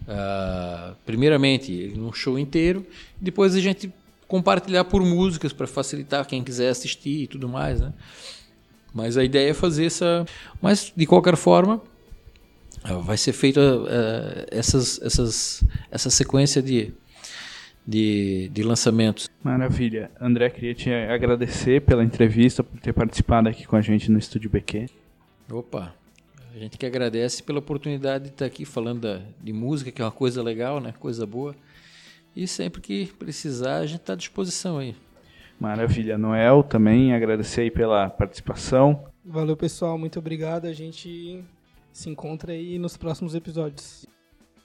uh, primeiramente um show inteiro, depois a gente compartilhar por músicas para facilitar quem quiser assistir e tudo mais, né? Mas a ideia é fazer essa. Mas, de qualquer forma, ah, vai ser feita uh, essas, essas, essa sequência de, de, de lançamentos. Maravilha. André, queria te agradecer pela entrevista, por ter participado aqui com a gente no Estúdio BQ. Opa, a gente que agradece pela oportunidade de estar aqui falando da, de música, que é uma coisa legal, né? Coisa boa. E sempre que precisar, a gente está à disposição aí. Maravilha. Noel, também agradecer aí pela participação. Valeu, pessoal. Muito obrigado. A gente se encontra aí nos próximos episódios.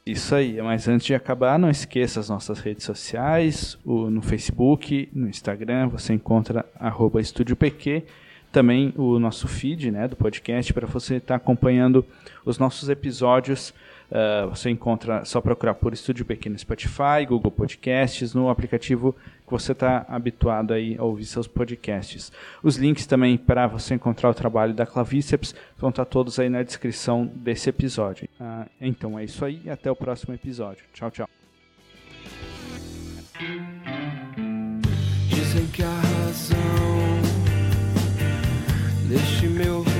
Isso aí, mas antes de acabar, não esqueça as nossas redes sociais, o, no Facebook, no Instagram, você encontra arroba EstúdioPQ, também o nosso feed né, do podcast para você estar tá acompanhando os nossos episódios Uh, você encontra, só procurar por Estúdio Pequeno no Spotify, Google Podcasts, no aplicativo que você está habituado aí a ouvir seus podcasts. Os links também para você encontrar o trabalho da Clavíceps vão estar tá todos aí na descrição desse episódio. Uh, então é isso aí, até o próximo episódio. Tchau, tchau. Dizem que a razão deixe meu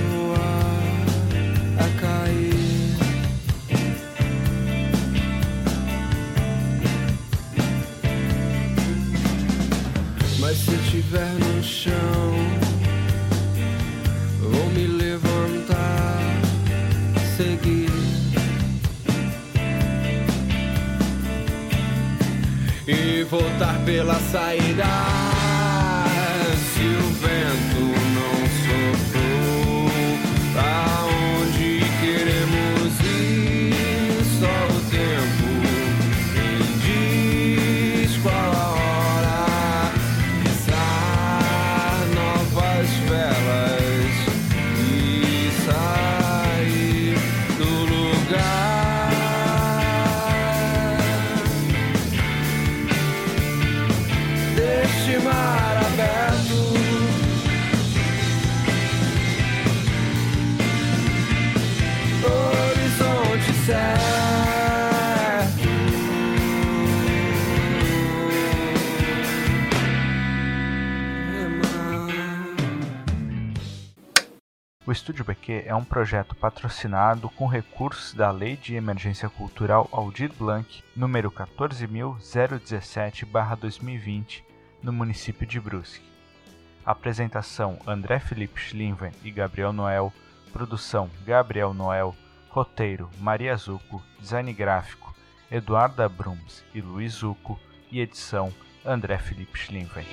voltar pela saída. O Estúdio BQ é um projeto patrocinado com recursos da Lei de Emergência Cultural Aldir Blanc, número 14.017-2020, no município de Brusque. Apresentação: André Felipe Schlinven e Gabriel Noel. Produção: Gabriel Noel. Roteiro: Maria Zuco. Design gráfico: Eduarda Brums e Luiz Zuco. E edição: André Felipe Schlinven.